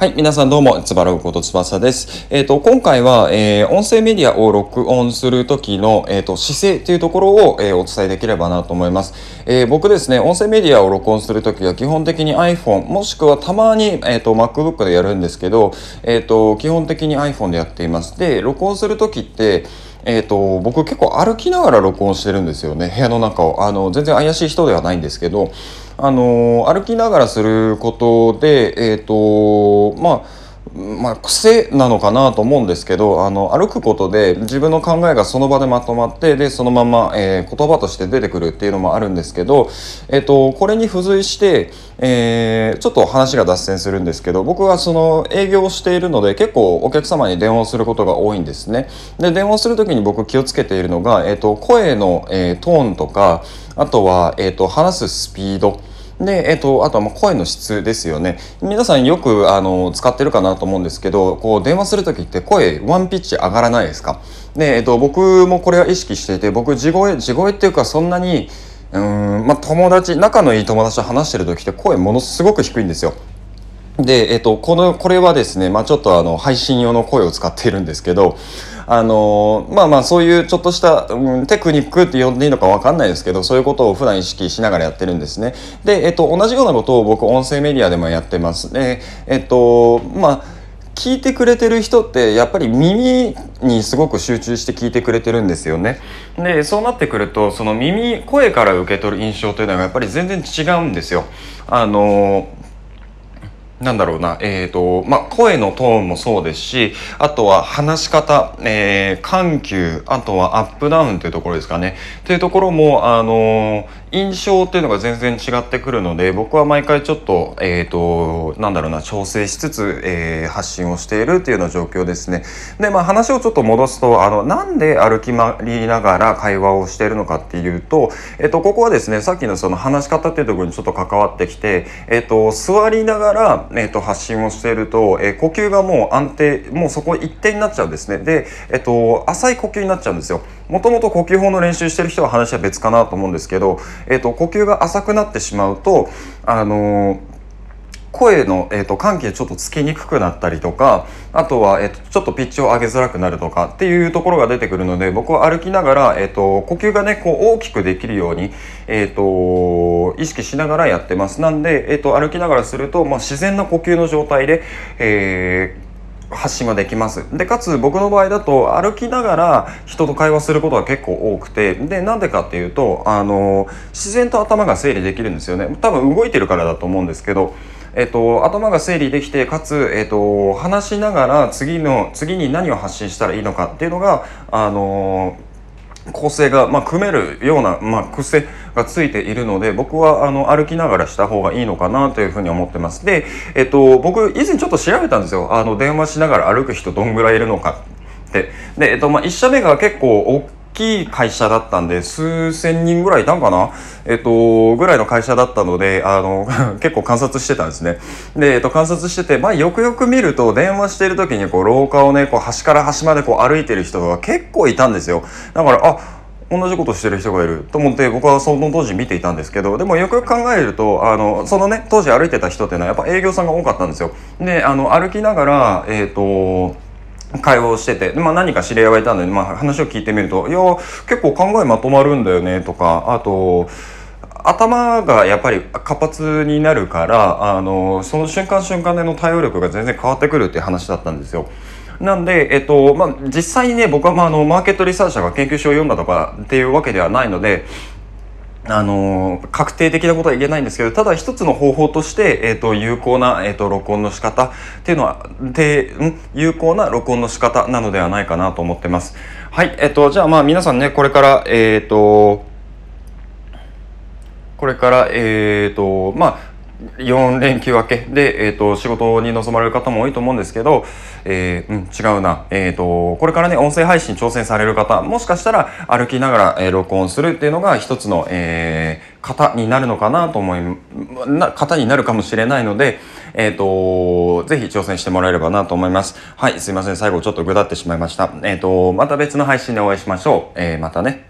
はい、皆さんどうも、つばらうことつばさです。えっ、ー、と、今回は、えー、音声メディアを録音するときの、えっ、ー、と、姿勢というところを、えお伝えできればなと思います。え僕ですね、音声メディアを録音するときは基本的に iPhone、もしくはたまに、えっ、と、MacBook でやるんですけど、えっ、と、基本的に iPhone でやっています。で、録音するときって、えーと、僕結構歩きながら録音してるんですよね部屋の中をあの全然怪しい人ではないんですけどあの歩きながらすることでえっ、ー、とまあまあ、癖なのかなと思うんですけどあの歩くことで自分の考えがその場でまとまってでそのまま、えー、言葉として出てくるっていうのもあるんですけど、えーと、これに付随して、えー、ちょっと話が脱線するんですけど僕はその営業をしているので結構お客様に電話をすることが多いんですね。で電話する時に僕気をつけているのが、えーと、声の、えー、トーンとかあとは、えーと話すスピードで、えっと、あとはもう声の質ですよね。皆さんよくあの使ってるかなと思うんですけど、こう電話する時って声ワンピッチ上がらないですか？で、えっと、僕もこれは意識していて、僕地声、地声っていうかそんなに、うん、まあ友達、仲のいい友達と話してる時って声ものすごく低いんですよ。で、えっと、この、これはですね、まあちょっとあの、配信用の声を使っているんですけど、あのまあまあそういうちょっとした、うん、テクニックって呼んでいいのか分かんないですけどそういうことを普段意識しながらやってるんですね。で、えっと、同じようなことを僕音声メディアでもやってます。でえっとまあ聞いてくれてる人ってやっぱり耳にすごく集中して聞いてくれてるんですよね。でそうなってくるとその耳声から受け取る印象というのがやっぱり全然違うんですよ。あのなんだろうな、えっ、ー、と、まあ、声のトーンもそうですし、あとは話し方、えー、緩急、あとはアップダウンというところですかね。というところも、あのー印象っていうのが全然違ってくるので僕は毎回ちょっと,、えーと、なんだろうな調整しつつ、えー、発信をしているっていうような状況ですね。でまあ話をちょっと戻すとあのなんで歩き回りながら会話をしているのかっていうと,、えーと、ここはですねさっきのその話し方っていうところにちょっと関わってきて、えーと、座りながら、えー、と発信をしていると、えー、呼吸がもう安定もうそこ一定になっちゃうんですね。で、えー、と浅い呼吸になっちゃうんですよ。もともと呼吸法の練習してる人は話は別かなと思うんですけど、えーと、呼吸が浅くなってしまうと、あのー声の、えーと、緩急ちょっとつきにくくなったりとかあとは、えーと、ちょっとピッチを上げづらくなるとかっていうところが出てくるので僕は歩きながら、えーと、呼吸がねこう大きくできるように、えー、と意識しながらやってます。なんで、えー、と歩きながらすると、まあ、自然な呼吸の状態で、えー発信はできます。でかつ僕の場合だと歩きながら人と会話することが結構多くてでなんでかっていうとあの自然と頭が整理できるんですよね。多分動いてるからだと思うんですけどえっと、頭が整理できてかつ、えっと、話しながら次の次に何を発信したらいいのかっていうのがあの構成が、まあ、組めるような、まあ、癖がついているので僕はあの歩きながらした方がいいのかなというふうに思ってます。で、えっと、僕以前ちょっと調べたんですよ。あの電話しながら歩く人どんぐらいいるのかって。で、えっとまあ、1社目が結構きい会社だったんで数千人ぐらいいたんかな？えっとぐらいの会社だったのであの 結構観察してたんですね。で、えっと、観察してて、まあ、よくよく見ると電話してる時にこう廊下をねこう端から端までこう歩いてる人が結構いたんですよ。だからあ同じことしてる人がいる。と思って僕はその当時見ていたんですけどでもよくよく考えるとあのそのね当時歩いてた人っていうのはやっぱ営業さんが多かったんですよ。であの歩きながらえっ、ー、と会話をしてて、でまあ、何か知り合いがいたんで、まあ、話を聞いてみると、いや、結構考えまとまるんだよね、とか、あと、頭がやっぱり活発になるから、あの、その瞬間瞬間での対応力が全然変わってくるっていう話だったんですよ。なんで、えっと、まあ、実際にね、僕はまあ、あの、マーケットリサーチャーが研究書を読んだとかっていうわけではないので、あの確定的なことは言えないんですけどただ一つの方法として、えーと、有効な、えーと、録音の仕方っていうのはで有効な録音の仕方なのではないかなと思ってます。はい、えっ、ー、とじゃあまあ皆さんねこれからえっ、ー、とこれからえっ、ー、とまあ4連休明けで、えーと、仕事に臨まれる方も多いと思うんですけど、えー、うん、違うな、えーと、これからね音声配信挑戦される方もしかしたら歩きながら、えー、録音するっていうのが一つの、えー、型になるのかなと思いな型になるかもしれないので、えーと、ぜひ挑戦してもらえればなと思います。はいすいません最後ちょっとぐだってしまいました。えー、とまた別の配信でお会いしましょう。えー、またね。